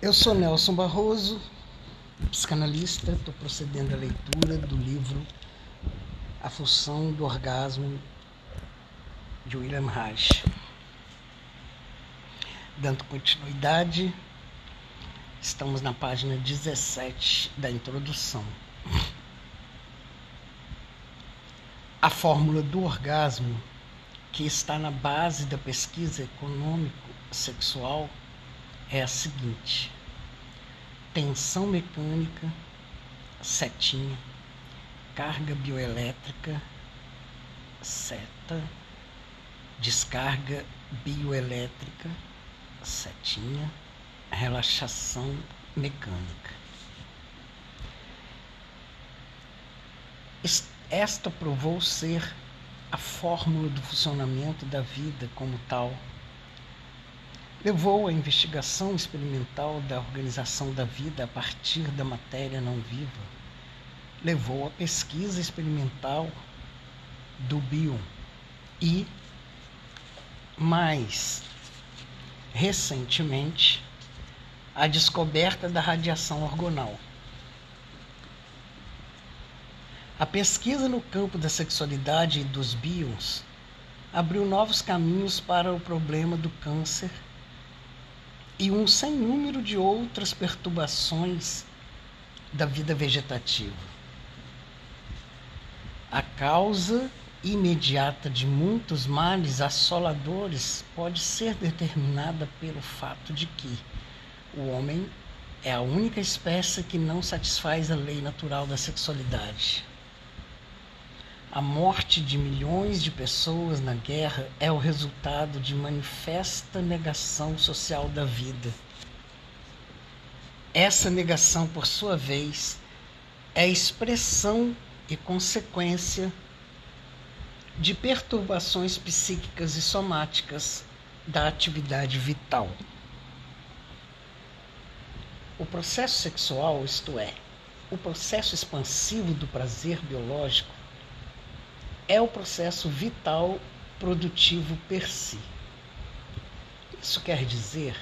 Eu sou Nelson Barroso, psicanalista, estou procedendo à leitura do livro A Função do Orgasmo de William Reich. Dando continuidade, estamos na página 17 da introdução. A fórmula do orgasmo, que está na base da pesquisa econômico-sexual, é a seguinte: tensão mecânica, setinha, carga bioelétrica, seta, descarga bioelétrica, setinha, relaxação mecânica. Esta provou ser a fórmula do funcionamento da vida como tal levou à investigação experimental da organização da vida a partir da matéria não viva, levou à pesquisa experimental do bio e, mais recentemente, à descoberta da radiação orgonal. A pesquisa no campo da sexualidade e dos bios abriu novos caminhos para o problema do câncer e um sem número de outras perturbações da vida vegetativa. A causa imediata de muitos males assoladores pode ser determinada pelo fato de que o homem é a única espécie que não satisfaz a lei natural da sexualidade. A morte de milhões de pessoas na guerra é o resultado de manifesta negação social da vida. Essa negação, por sua vez, é expressão e consequência de perturbações psíquicas e somáticas da atividade vital. O processo sexual, isto é, o processo expansivo do prazer biológico, é o processo vital produtivo per si. Isso quer dizer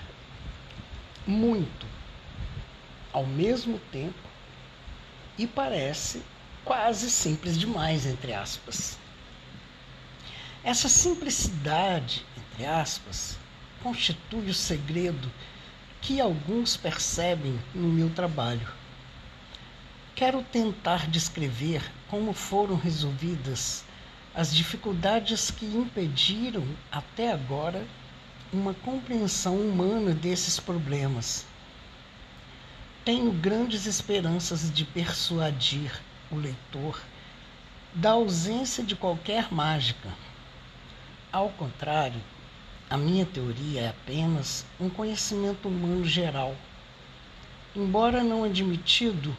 muito ao mesmo tempo e parece quase simples demais, entre aspas. Essa simplicidade, entre aspas, constitui o segredo que alguns percebem no meu trabalho. Quero tentar descrever como foram resolvidas as dificuldades que impediram até agora uma compreensão humana desses problemas. Tenho grandes esperanças de persuadir o leitor da ausência de qualquer mágica. Ao contrário, a minha teoria é apenas um conhecimento humano geral, embora não admitido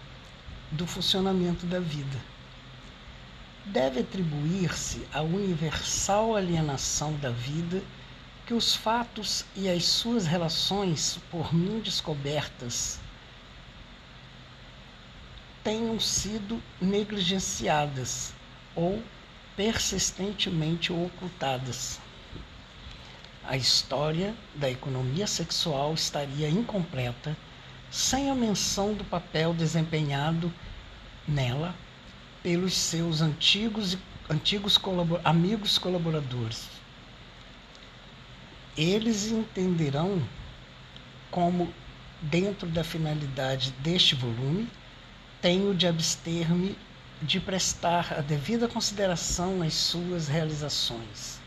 do funcionamento da vida deve atribuir-se à universal alienação da vida que os fatos e as suas relações, por mim descobertas, tenham sido negligenciadas ou persistentemente ocultadas. A história da economia sexual estaria incompleta sem a menção do papel desempenhado nela pelos seus antigos, antigos colabor, amigos colaboradores. Eles entenderão como, dentro da finalidade deste volume, tenho de abster-me de prestar a devida consideração às suas realizações.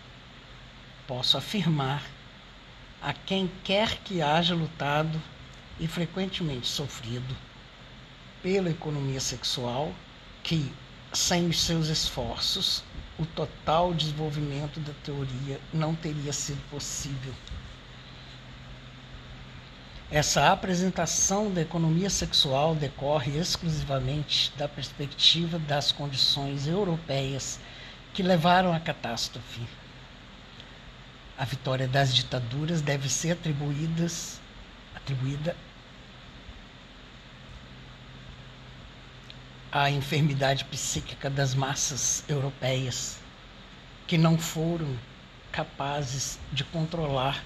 Posso afirmar a quem quer que haja lutado e frequentemente sofrido pela economia sexual que, sem os seus esforços, o total desenvolvimento da teoria não teria sido possível. Essa apresentação da economia sexual decorre exclusivamente da perspectiva das condições europeias que levaram à catástrofe. A vitória das ditaduras deve ser atribuídas, atribuída a enfermidade psíquica das massas europeias que não foram capazes de controlar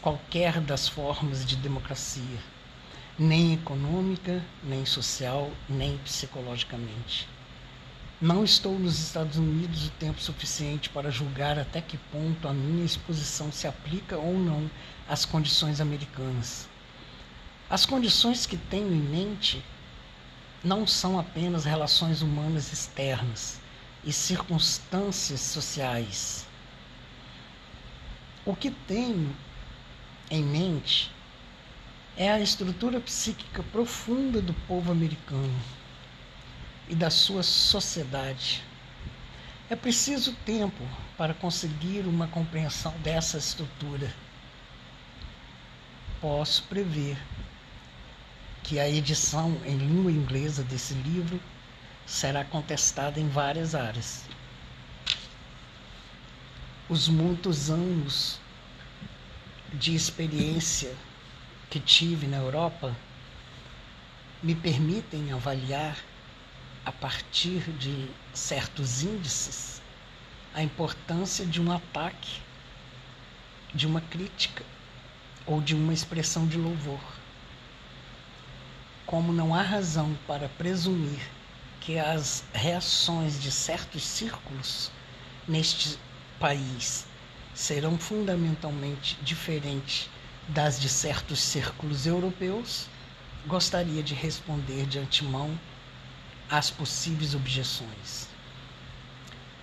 qualquer das formas de democracia. nem econômica, nem social, nem psicologicamente. Não estou nos Estados Unidos o tempo suficiente para julgar até que ponto a minha exposição se aplica ou não às condições americanas. As condições que tenho em mente não são apenas relações humanas externas e circunstâncias sociais. O que tenho em mente é a estrutura psíquica profunda do povo americano e da sua sociedade. É preciso tempo para conseguir uma compreensão dessa estrutura. Posso prever que a edição em língua inglesa desse livro será contestada em várias áreas. Os muitos anos de experiência que tive na Europa me permitem avaliar, a partir de certos índices, a importância de um ataque, de uma crítica ou de uma expressão de louvor como não há razão para presumir que as reações de certos círculos neste país serão fundamentalmente diferentes das de certos círculos europeus, gostaria de responder de antemão às possíveis objeções.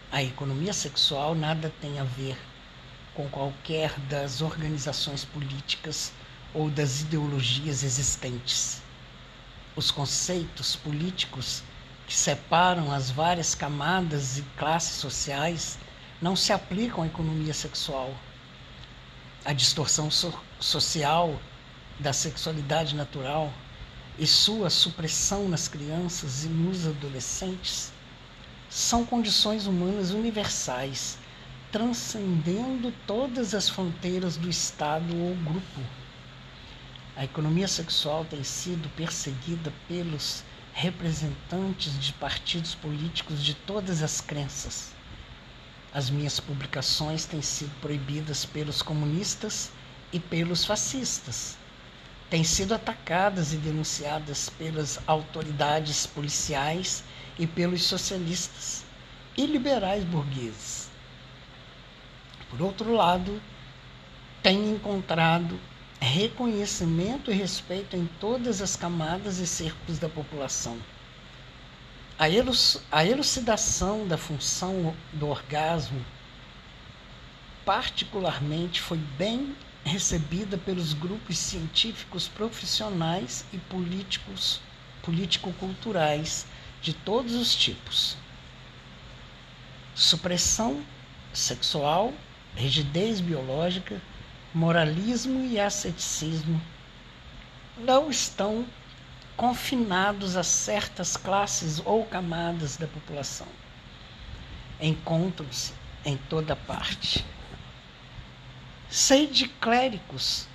A economia sexual nada tem a ver com qualquer das organizações políticas ou das ideologias existentes os conceitos políticos que separam as várias camadas e classes sociais não se aplicam à economia sexual. A distorção so social da sexualidade natural e sua supressão nas crianças e nos adolescentes são condições humanas universais, transcendendo todas as fronteiras do Estado ou grupo a economia sexual tem sido perseguida pelos representantes de partidos políticos de todas as crenças. As minhas publicações têm sido proibidas pelos comunistas e pelos fascistas. Têm sido atacadas e denunciadas pelas autoridades policiais e pelos socialistas e liberais burgueses. Por outro lado, tenho encontrado reconhecimento e respeito em todas as camadas e círculos da população. A, elucidação da função do orgasmo, particularmente, foi bem recebida pelos grupos científicos profissionais e políticos político-culturais de todos os tipos. Supressão sexual, rigidez biológica, moralismo e asceticismo não estão confinados a certas classes ou camadas da população. Encontram-se em toda parte. Sei de clérigos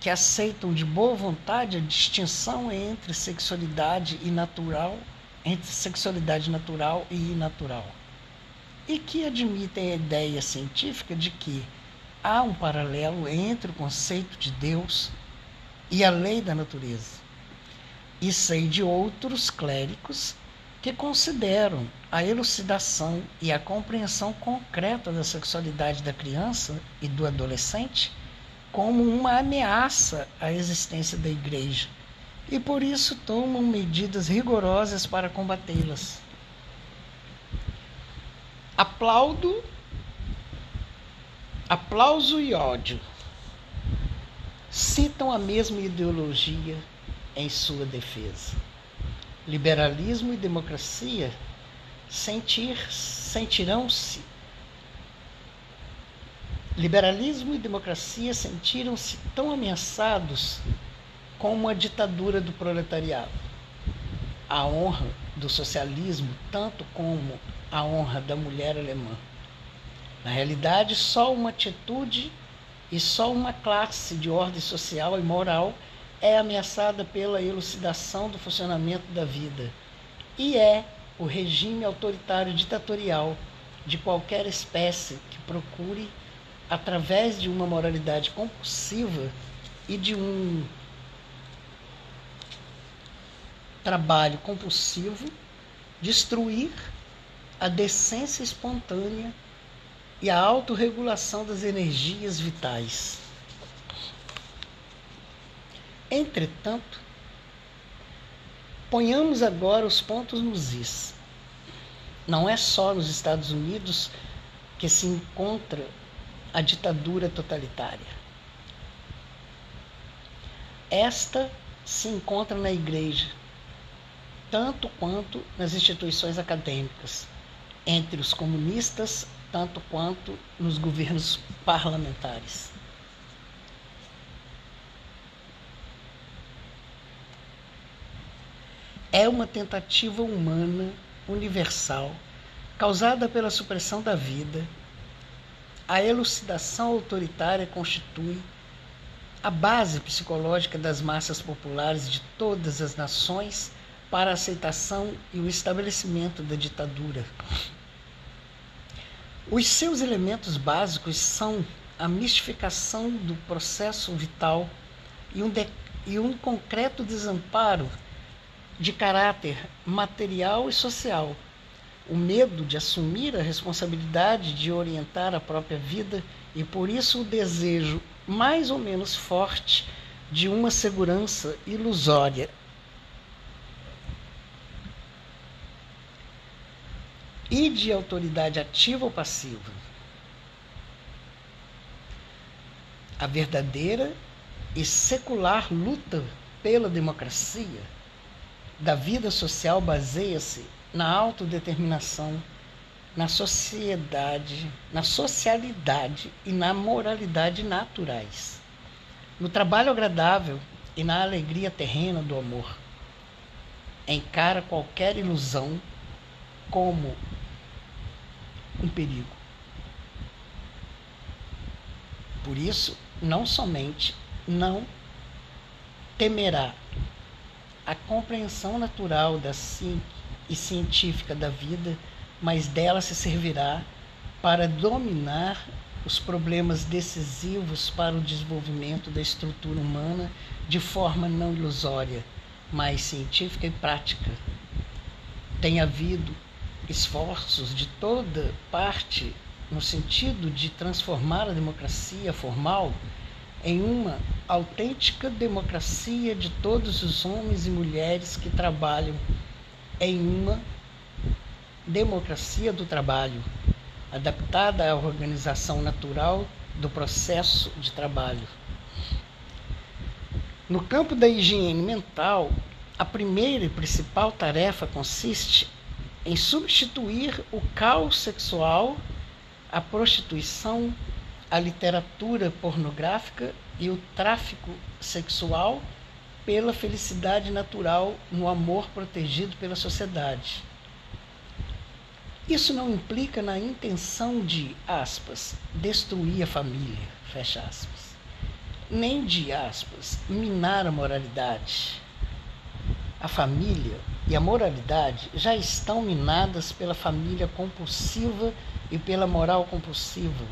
que aceitam de boa vontade a distinção entre sexualidade e natural, entre sexualidade natural e inatural, e que admitem a ideia científica de que há um paralelo entre o conceito de Deus e a lei da natureza. E sei de outros clérigos que consideram a elucidação e a compreensão concreta da sexualidade da criança e do adolescente como uma ameaça à existência da igreja e por isso tomam medidas rigorosas para combatê-las. Aplaudo Aplauso e ódio citam a mesma ideologia em sua defesa. Liberalismo e democracia sentir, sentirão-se. Liberalismo e democracia sentiram-se tão ameaçados como a ditadura do proletariado. A honra do socialismo, tanto como a honra da mulher alemã. Na realidade, só uma atitude e só uma classe de ordem social e moral é ameaçada pela elucidação do funcionamento da vida, e é o regime autoritário ditatorial de qualquer espécie que procure, através de uma moralidade compulsiva e de um trabalho compulsivo, destruir a decência espontânea e a autorregulação das energias vitais. Entretanto, ponhamos agora os pontos nos is. Não é só nos Estados Unidos que se encontra a ditadura totalitária. Esta se encontra na igreja, tanto quanto nas instituições acadêmicas, entre os comunistas, tanto quanto nos governos parlamentares. É uma tentativa humana universal causada pela supressão da vida. A elucidação autoritária constitui a base psicológica das massas populares de todas as nações para a aceitação e o estabelecimento da ditadura. Os seus elementos básicos são a mistificação do processo vital e um, de, e um concreto desamparo de caráter material e social, o medo de assumir a responsabilidade de orientar a própria vida e por isso o desejo mais ou menos forte de uma segurança ilusória. E de autoridade ativa ou passiva. A verdadeira e secular luta pela democracia da vida social baseia-se na autodeterminação na sociedade, na socialidade e na moralidade naturais, no trabalho agradável e na alegria terrena do amor. Encara qualquer ilusão como um perigo. Por isso, não somente não temerá a compreensão natural da e científica da vida mas dela se servirá para dominar os problemas decisivos para o desenvolvimento da estrutura humana de forma não ilusória, mas científica e prática. Tem havido esforços de toda parte no sentido de transformar a democracia formal em uma autêntica democracia de todos os homens e mulheres que trabalham em uma democracia do trabalho, adaptada à organização natural do processo de trabalho. No campo da higiene mental, a primeira e principal tarefa consiste em substituir o caos sexual, a prostituição, a literatura pornográfica e o tráfico sexual pela felicidade natural no amor protegido pela sociedade. Isso não implica na intenção de, aspas, destruir a família, fecha aspas, nem de, aspas, minar a moralidade. A família e a moralidade já estão minadas pela família compulsiva e pela moral compulsiva.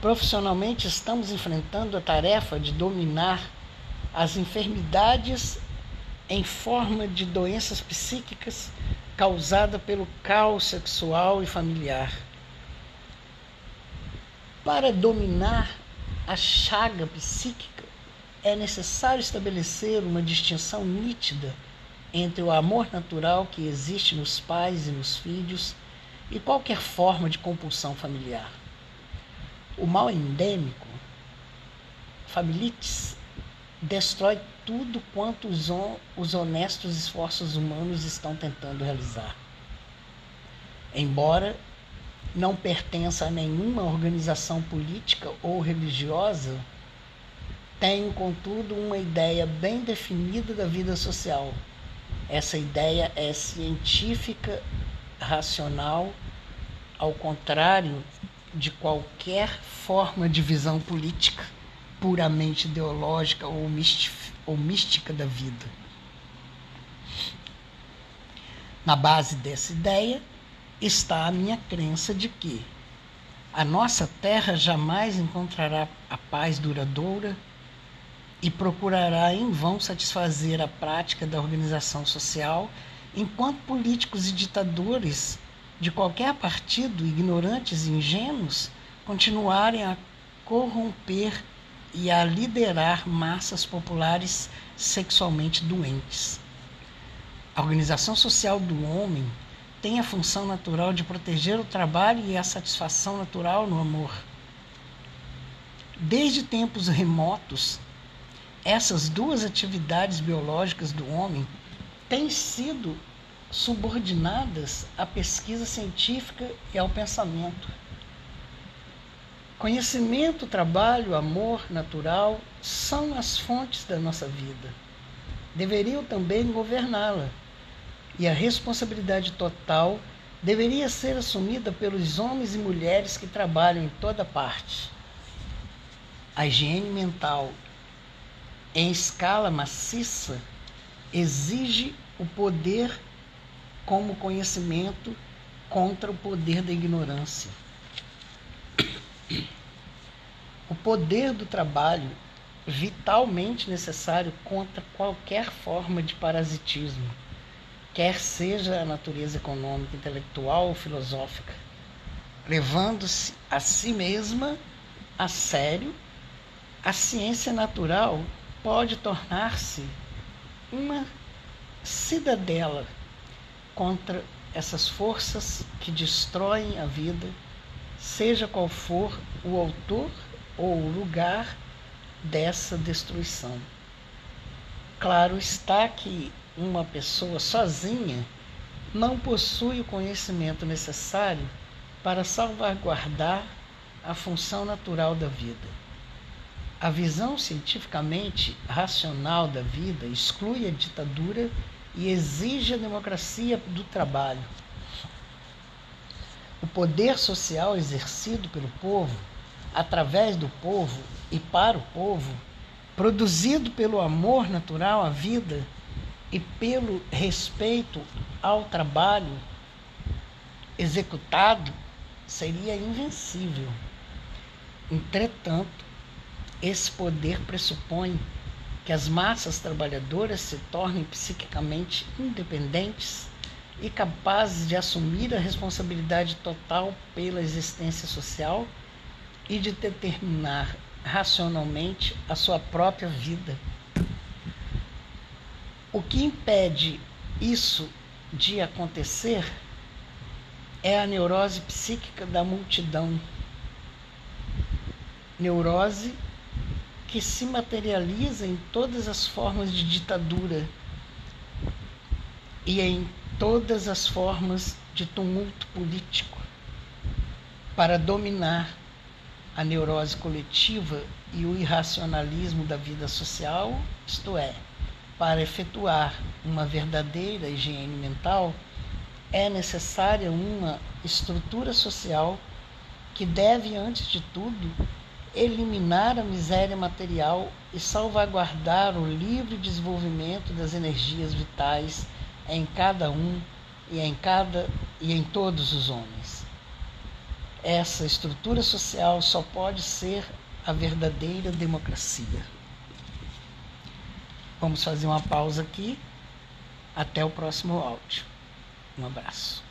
Profissionalmente, estamos enfrentando a tarefa de dominar as enfermidades em forma de doenças psíquicas causada pelo caos sexual e familiar. Para dominar a chaga psíquica, é necessário estabelecer uma distinção nítida entre o amor natural que existe nos pais e nos filhos e qualquer forma de compulsão familiar. O mal endêmico, familites, destrói tudo quanto os, os honestos esforços humanos estão tentando realizar. Embora não pertença a nenhuma organização política ou religiosa, tenho, contudo, uma ideia bem definida da vida social. Essa ideia é científica, racional, ao contrário de qualquer forma de visão política puramente ideológica ou, ou mística da vida. Na base dessa ideia está a minha crença de que a nossa terra jamais encontrará a paz duradoura e procurará em vão satisfazer a prática da organização social, enquanto políticos e ditadores de qualquer partido, ignorantes e ingênuos, continuarem a corromper e a liderar massas populares sexualmente doentes. A organização social do homem tem a função natural de proteger o trabalho e a satisfação natural no amor. Desde tempos remotos, essas duas atividades biológicas do homem têm sido subordinadas à pesquisa científica e ao pensamento. Conhecimento, trabalho, amor natural são as fontes da nossa vida. Deveriam também governá-la. E a responsabilidade total deveria ser assumida pelos homens e mulheres que trabalham em toda parte. A higiene mental em escala maciça exige o poder como conhecimento contra o poder da ignorância. O poder do trabalho vitalmente necessário contra qualquer forma de parasitismo, quer seja a natureza econômica, intelectual ou filosófica, levando-se a si mesma a sério, a ciência natural pode tornar-se uma cidadela contra essas forças que destroem a vida, seja qual for o autor ou o lugar dessa destruição. Claro está que uma pessoa sozinha não possui o conhecimento necessário para salvaguardar a função natural da vida. A visão cientificamente racional da vida exclui a ditadura e exige a democracia do trabalho. O poder social exercido pelo povo, através do povo e para o povo, produzido pelo amor natural à vida e pelo respeito ao trabalho executado, seria invencível. Entretanto, esse poder pressupõe que as massas trabalhadoras se tornem psiquicamente independentes e capazes de assumir a responsabilidade total pela existência social e de determinar racionalmente a sua própria vida. O que impede isso de acontecer é a neurose psíquica da multidão. Neurose que se materializa em todas as formas de ditadura e em todas as formas de tumulto político para dominar a neurose coletiva e o irracionalismo da vida social, isto é, para efetuar uma verdadeira higiene mental, é necessária uma estrutura social que deve, antes de tudo, eliminar a miséria material e salvaguardar o livre desenvolvimento das energias vitais em cada um e em cada e em todos os homens. Essa estrutura social só pode ser a verdadeira democracia. Vamos fazer uma pausa aqui. Até o próximo áudio. Um abraço.